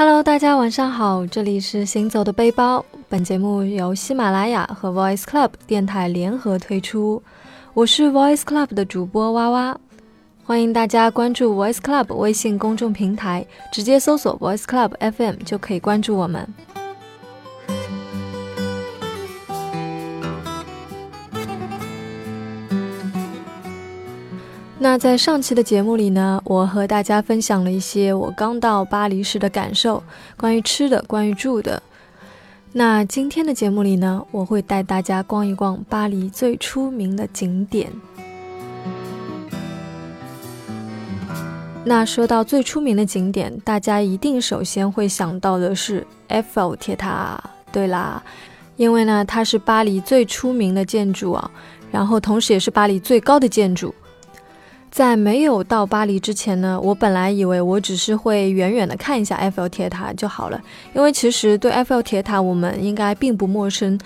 Hello，大家晚上好，这里是行走的背包。本节目由喜马拉雅和 Voice Club 电台联合推出，我是 Voice Club 的主播哇哇，欢迎大家关注 Voice Club 微信公众平台，直接搜索 Voice Club FM 就可以关注我们。那在上期的节目里呢，我和大家分享了一些我刚到巴黎时的感受，关于吃的，关于住的。那今天的节目里呢，我会带大家逛一逛巴黎最出名的景点。那说到最出名的景点，大家一定首先会想到的是埃菲尔铁塔。对啦，因为呢，它是巴黎最出名的建筑啊，然后同时也是巴黎最高的建筑。在没有到巴黎之前呢，我本来以为我只是会远远的看一下埃菲尔铁塔就好了，因为其实对埃菲尔铁塔我们应该并不陌生，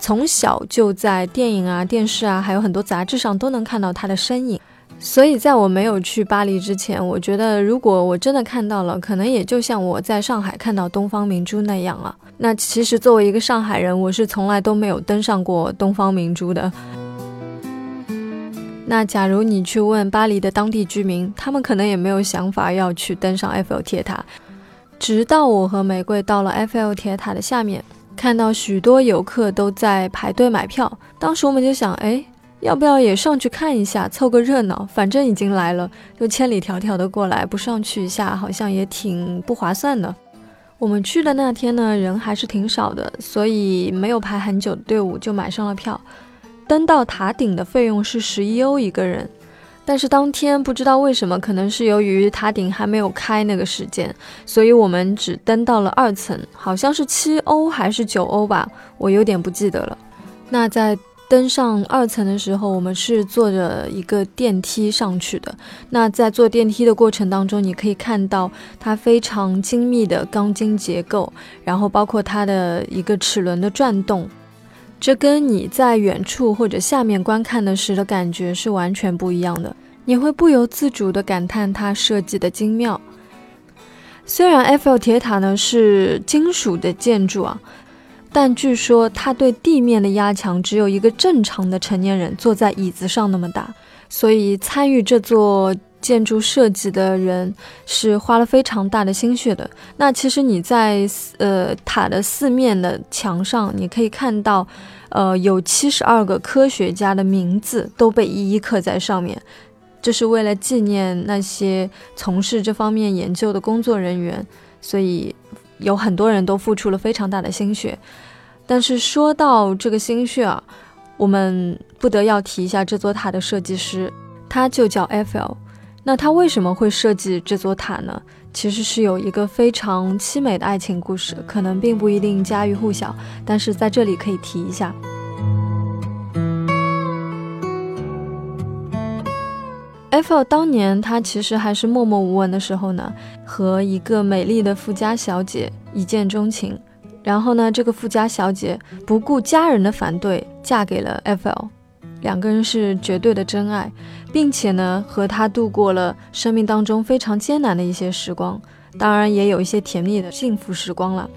从小就在电影啊、电视啊，还有很多杂志上都能看到它的身影。所以在我没有去巴黎之前，我觉得如果我真的看到了，可能也就像我在上海看到东方明珠那样啊。那其实作为一个上海人，我是从来都没有登上过东方明珠的。那假如你去问巴黎的当地居民，他们可能也没有想法要去登上埃菲尔铁塔。直到我和玫瑰到了埃菲尔铁塔的下面，看到许多游客都在排队买票。当时我们就想，哎，要不要也上去看一下，凑个热闹？反正已经来了，就千里迢迢的过来，不上去一下好像也挺不划算的。我们去的那天呢，人还是挺少的，所以没有排很久的队伍就买上了票。登到塔顶的费用是十一欧一个人，但是当天不知道为什么，可能是由于塔顶还没有开那个时间，所以我们只登到了二层，好像是七欧还是九欧吧，我有点不记得了。那在登上二层的时候，我们是坐着一个电梯上去的。那在坐电梯的过程当中，你可以看到它非常精密的钢筋结构，然后包括它的一个齿轮的转动。这跟你在远处或者下面观看的时的感觉是完全不一样的，你会不由自主地感叹它设计的精妙。虽然埃菲尔铁塔呢是金属的建筑啊，但据说它对地面的压强只有一个正常的成年人坐在椅子上那么大，所以参与这座。建筑设计的人是花了非常大的心血的。那其实你在呃塔的四面的墙上，你可以看到，呃有七十二个科学家的名字都被一一刻在上面，这是为了纪念那些从事这方面研究的工作人员，所以有很多人都付出了非常大的心血。但是说到这个心血啊，我们不得要提一下这座塔的设计师，他就叫 F.L。那他为什么会设计这座塔呢？其实是有一个非常凄美的爱情故事，可能并不一定家喻户晓，但是在这里可以提一下。埃菲尔当年他其实还是默默无闻的时候呢，和一个美丽的富家小姐一见钟情，然后呢，这个富家小姐不顾家人的反对，嫁给了埃菲尔。两个人是绝对的真爱，并且呢，和他度过了生命当中非常艰难的一些时光，当然也有一些甜蜜的幸福时光了。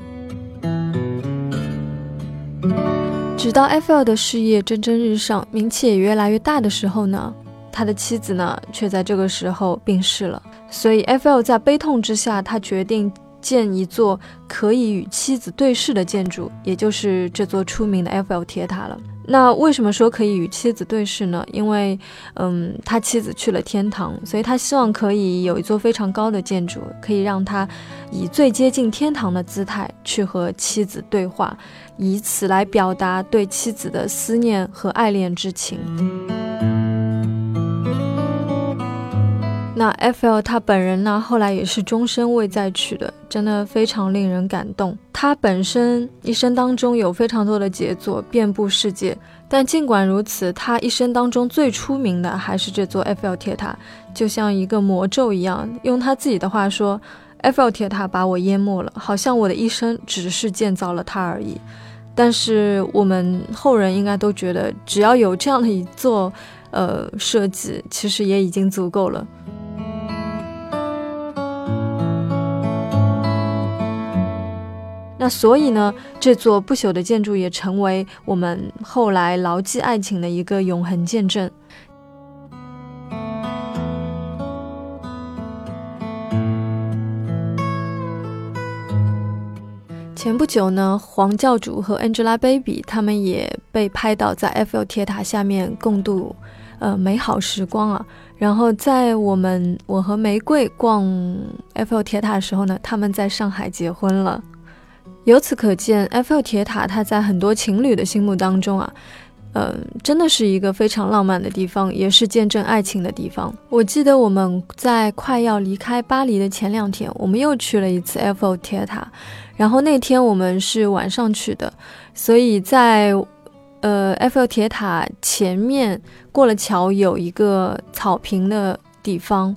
直到埃菲尔的事业蒸蒸日上，名气也越来越大的时候呢，他的妻子呢，却在这个时候病逝了。所以埃菲尔在悲痛之下，他决定建一座可以与妻子对视的建筑，也就是这座出名的埃菲尔铁塔了。那为什么说可以与妻子对视呢？因为，嗯，他妻子去了天堂，所以他希望可以有一座非常高的建筑，可以让他以最接近天堂的姿态去和妻子对话，以此来表达对妻子的思念和爱恋之情。那埃菲尔他本人呢，后来也是终身未再娶的，真的非常令人感动。他本身一生当中有非常多的杰作，遍布世界。但尽管如此，他一生当中最出名的还是这座埃菲尔铁塔，就像一个魔咒一样。用他自己的话说，埃菲尔铁塔把我淹没了，好像我的一生只是建造了它而已。但是我们后人应该都觉得，只要有这样的一座，呃，设计，其实也已经足够了。那所以呢，这座不朽的建筑也成为我们后来牢记爱情的一个永恒见证。前不久呢，黄教主和 Angelababy 他们也被拍到在 Eiffel 铁塔下面共度呃美好时光啊。然后在我们我和玫瑰逛 Eiffel 铁塔的时候呢，他们在上海结婚了。由此可见埃菲尔铁塔它在很多情侣的心目当中啊。嗯，真的是一个非常浪漫的地方，也是见证爱情的地方。我记得我们在快要离开巴黎的前两天，我们又去了一次埃菲尔铁塔。然后那天我们是晚上去的，所以在呃埃菲尔铁塔前面过了桥，有一个草坪的地方，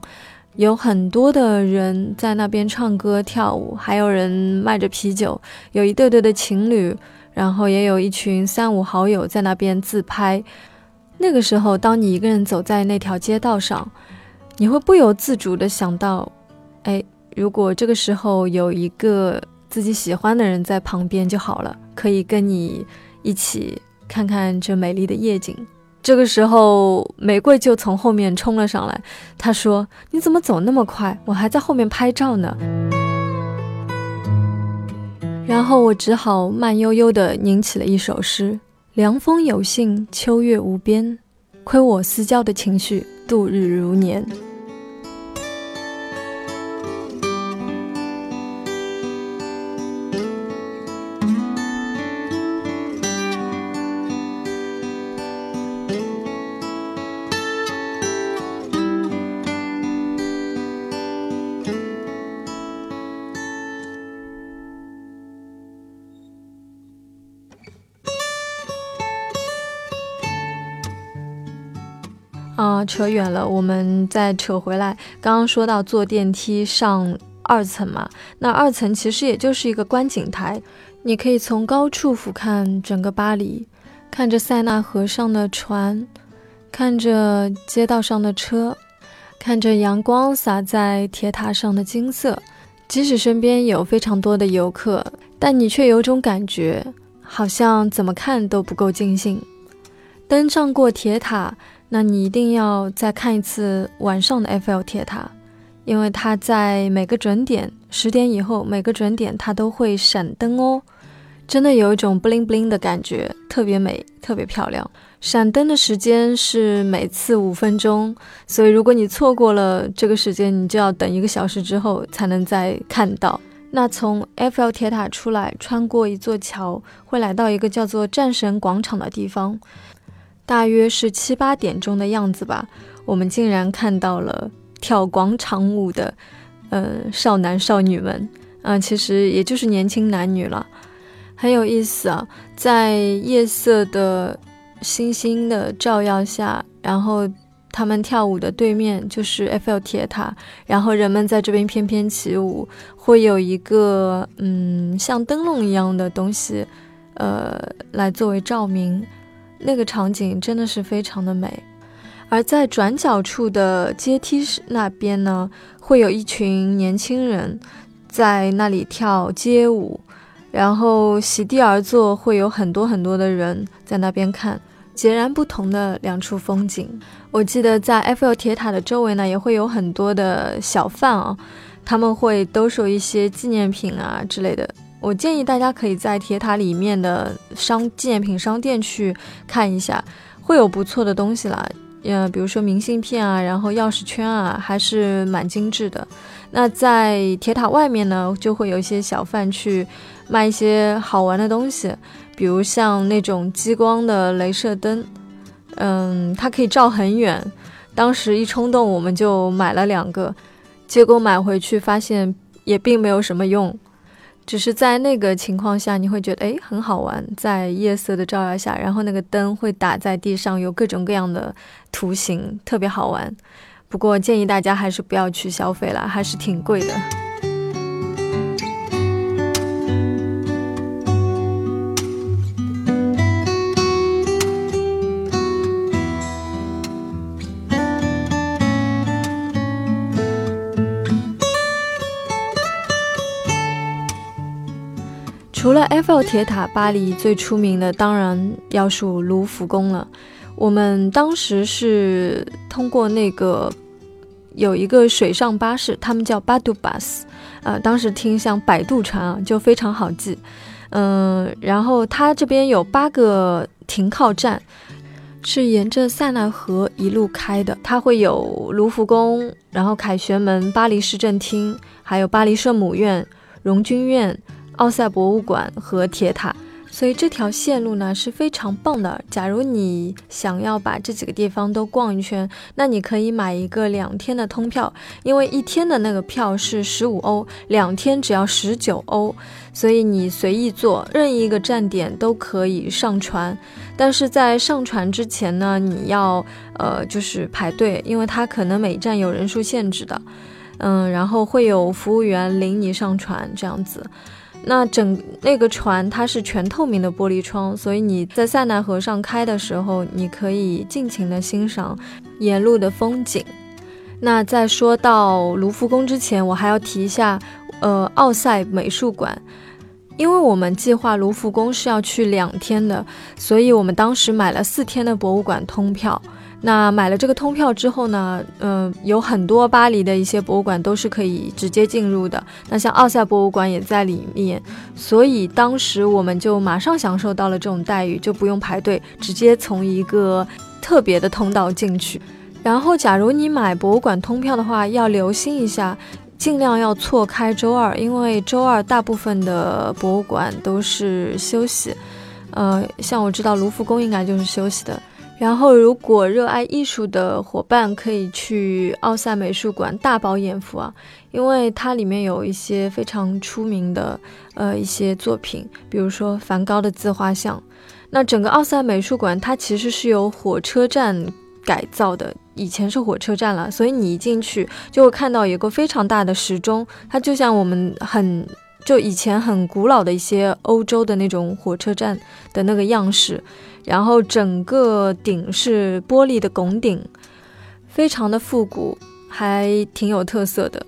有很多的人在那边唱歌跳舞，还有人卖着啤酒，有一对对的情侣。然后也有一群三五好友在那边自拍。那个时候，当你一个人走在那条街道上，你会不由自主的想到：哎，如果这个时候有一个自己喜欢的人在旁边就好了，可以跟你一起看看这美丽的夜景。这个时候，玫瑰就从后面冲了上来，她说：“你怎么走那么快？我还在后面拍照呢。”然后我只好慢悠悠地吟起了一首诗：凉风有幸，秋月无边，亏我思交的情绪，度日如年。扯远了，我们再扯回来。刚刚说到坐电梯上二层嘛，那二层其实也就是一个观景台，你可以从高处俯瞰整个巴黎，看着塞纳河上的船，看着街道上的车，看着阳光洒在铁塔上的金色。即使身边有非常多的游客，但你却有种感觉，好像怎么看都不够尽兴。登上过铁塔。那你一定要再看一次晚上的埃菲尔铁塔，因为它在每个准点十点以后，每个准点它都会闪灯哦，真的有一种 bling bling 的感觉，特别美，特别漂亮。闪灯的时间是每次五分钟，所以如果你错过了这个时间，你就要等一个小时之后才能再看到。那从埃菲尔铁塔出来，穿过一座桥，会来到一个叫做战神广场的地方。大约是七八点钟的样子吧，我们竟然看到了跳广场舞的，呃，少男少女们，啊，其实也就是年轻男女了，很有意思啊。在夜色的星星的照耀下，然后他们跳舞的对面就是埃菲尔铁塔，然后人们在这边翩翩起舞，会有一个嗯像灯笼一样的东西，呃，来作为照明。那个场景真的是非常的美，而在转角处的阶梯那边呢，会有一群年轻人在那里跳街舞，然后席地而坐，会有很多很多的人在那边看，截然不同的两处风景。我记得在埃菲尔铁塔的周围呢，也会有很多的小贩啊，他们会兜售一些纪念品啊之类的。我建议大家可以在铁塔里面的商纪念品商店去看一下，会有不错的东西啦。呃，比如说明信片啊，然后钥匙圈啊，还是蛮精致的。那在铁塔外面呢，就会有一些小贩去卖一些好玩的东西，比如像那种激光的镭射灯，嗯，它可以照很远。当时一冲动，我们就买了两个，结果买回去发现也并没有什么用。只是在那个情况下，你会觉得诶很好玩，在夜色的照耀下，然后那个灯会打在地上，有各种各样的图形，特别好玩。不过建议大家还是不要去消费了，还是挺贵的。埃菲尔铁塔，巴黎最出名的当然要数卢浮宫了。我们当时是通过那个有一个水上巴士，他们叫巴杜巴斯，呃，当时听像摆渡船啊，就非常好记。嗯，然后它这边有八个停靠站，是沿着塞纳河一路开的。它会有卢浮宫，然后凯旋门、巴黎市政厅，还有巴黎圣母院、荣军院、奥赛博物馆和铁塔。所以这条线路呢是非常棒的。假如你想要把这几个地方都逛一圈，那你可以买一个两天的通票，因为一天的那个票是十五欧，两天只要十九欧，所以你随意坐，任意一个站点都可以上船。但是在上船之前呢，你要呃就是排队，因为它可能每站有人数限制的，嗯，然后会有服务员领你上船这样子。那整那个船它是全透明的玻璃窗，所以你在塞纳河上开的时候，你可以尽情的欣赏沿路的风景。那在说到卢浮宫之前，我还要提一下，呃，奥赛美术馆，因为我们计划卢浮宫是要去两天的，所以我们当时买了四天的博物馆通票。那买了这个通票之后呢，嗯，有很多巴黎的一些博物馆都是可以直接进入的。那像奥赛博物馆也在里面，所以当时我们就马上享受到了这种待遇，就不用排队，直接从一个特别的通道进去。然后，假如你买博物馆通票的话，要留心一下，尽量要错开周二，因为周二大部分的博物馆都是休息。呃，像我知道卢浮宫应该就是休息的。然后，如果热爱艺术的伙伴可以去奥赛美术馆大饱眼福啊，因为它里面有一些非常出名的呃一些作品，比如说梵高的自画像。那整个奥赛美术馆它其实是由火车站改造的，以前是火车站了，所以你一进去就会看到有个非常大的时钟，它就像我们很就以前很古老的一些欧洲的那种火车站的那个样式。然后整个顶是玻璃的拱顶，非常的复古，还挺有特色的。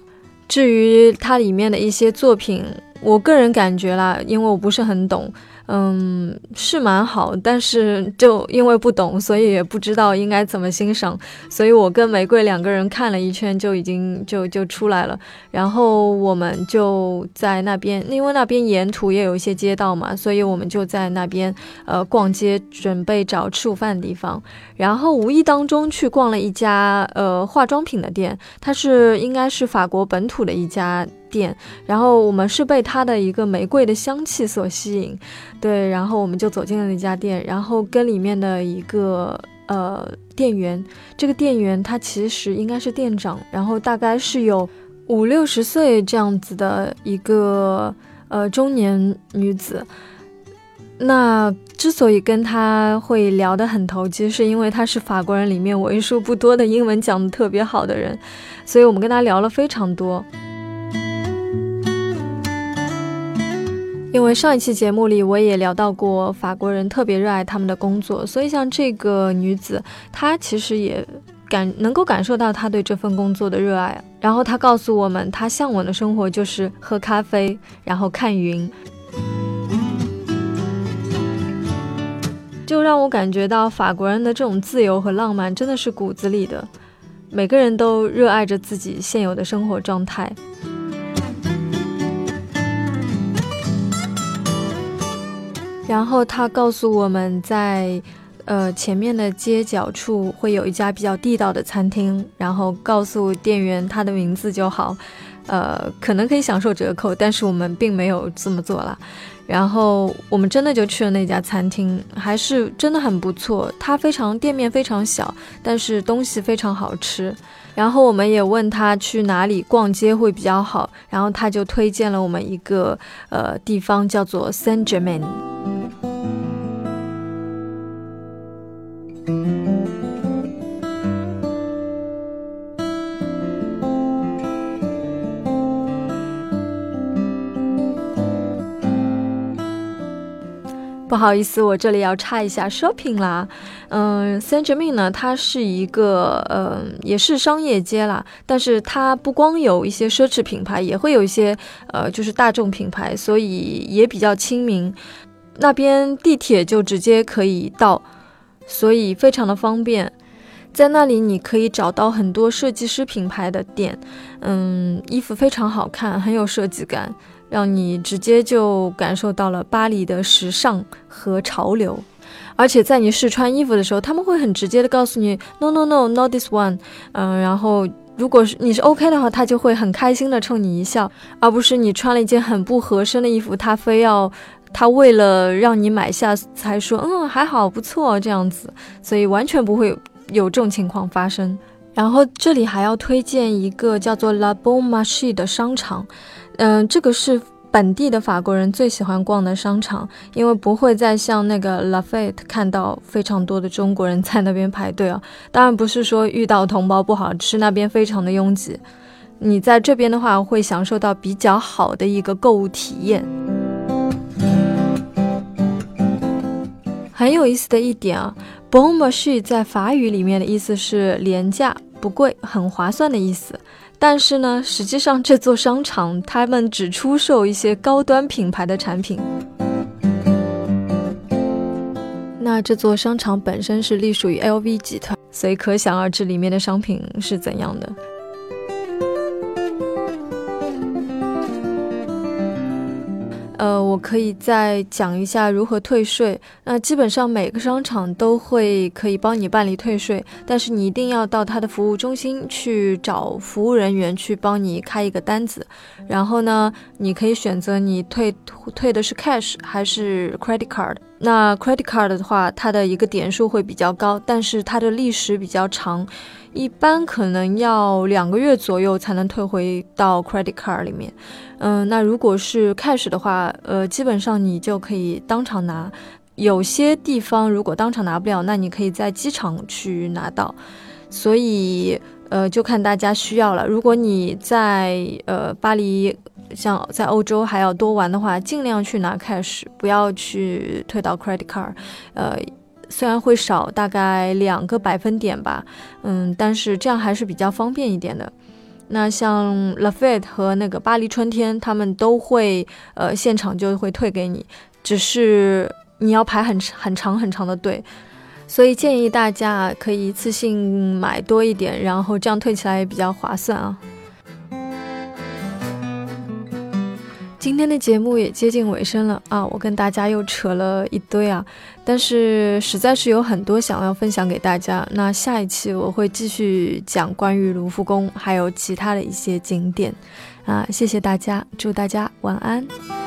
至于它里面的一些作品，我个人感觉啦，因为我不是很懂。嗯，是蛮好，但是就因为不懂，所以也不知道应该怎么欣赏，所以我跟玫瑰两个人看了一圈就已经就就出来了。然后我们就在那边，因为那边沿途也有一些街道嘛，所以我们就在那边呃逛街，准备找吃午饭的地方。然后无意当中去逛了一家呃化妆品的店，它是应该是法国本土的一家。店，然后我们是被它的一个玫瑰的香气所吸引，对，然后我们就走进了那家店，然后跟里面的一个呃店员，这个店员他其实应该是店长，然后大概是有五六十岁这样子的一个呃中年女子。那之所以跟他会聊得很投机，是因为他是法国人里面为数不多的英文讲的特别好的人，所以我们跟他聊了非常多。因为上一期节目里我也聊到过，法国人特别热爱他们的工作，所以像这个女子，她其实也感能够感受到她对这份工作的热爱。然后她告诉我们，她向往的生活就是喝咖啡，然后看云，就让我感觉到法国人的这种自由和浪漫真的是骨子里的，每个人都热爱着自己现有的生活状态。然后他告诉我们在，呃前面的街角处会有一家比较地道的餐厅，然后告诉店员他的名字就好，呃可能可以享受折扣，但是我们并没有这么做了。然后我们真的就去了那家餐厅，还是真的很不错。它非常店面非常小，但是东西非常好吃。然后我们也问他去哪里逛街会比较好，然后他就推荐了我们一个呃地方，叫做 Saint Germain。不好意思，我这里要插一下 shopping 啦。嗯，Saint Germain 呢，它是一个呃，也是商业街啦，但是它不光有一些奢侈品牌，也会有一些呃，就是大众品牌，所以也比较亲民。那边地铁就直接可以到，所以非常的方便。在那里你可以找到很多设计师品牌的店，嗯，衣服非常好看，很有设计感。让你直接就感受到了巴黎的时尚和潮流，而且在你试穿衣服的时候，他们会很直接的告诉你 “no no no not this one”，嗯，然后如果是你是 OK 的话，他就会很开心的冲你一笑，而不是你穿了一件很不合身的衣服，他非要他为了让你买下才说嗯还好不错这样子，所以完全不会有这种情况发生。然后这里还要推荐一个叫做 La Bon Marché 的商场。嗯，这个是本地的法国人最喜欢逛的商场，因为不会再像那个 La f a t e 看到非常多的中国人在那边排队啊。当然不是说遇到同胞不好，是那边非常的拥挤。你在这边的话，会享受到比较好的一个购物体验。很有意思的一点啊，Bon Marché 在法语里面的意思是廉价、不贵、很划算的意思。但是呢，实际上这座商场他们只出售一些高端品牌的产品。那这座商场本身是隶属于 LV 集团，所以可想而知里面的商品是怎样的。呃，我可以再讲一下如何退税。那基本上每个商场都会可以帮你办理退税，但是你一定要到他的服务中心去找服务人员去帮你开一个单子。然后呢，你可以选择你退退的是 cash 还是 credit card。那 credit card 的话，它的一个点数会比较高，但是它的历史比较长。一般可能要两个月左右才能退回到 credit card 里面，嗯，那如果是 cash 的话，呃，基本上你就可以当场拿。有些地方如果当场拿不了，那你可以在机场去拿到。所以，呃，就看大家需要了。如果你在呃巴黎，像在欧洲还要多玩的话，尽量去拿 cash，不要去退到 credit card，呃。虽然会少大概两个百分点吧，嗯，但是这样还是比较方便一点的。那像 Lafayette 和那个巴黎春天，他们都会呃现场就会退给你，只是你要排很很长很长的队，所以建议大家可以一次性买多一点，然后这样退起来也比较划算啊。今天的节目也接近尾声了啊，我跟大家又扯了一堆啊，但是实在是有很多想要分享给大家。那下一期我会继续讲关于卢浮宫还有其他的一些景点啊，谢谢大家，祝大家晚安。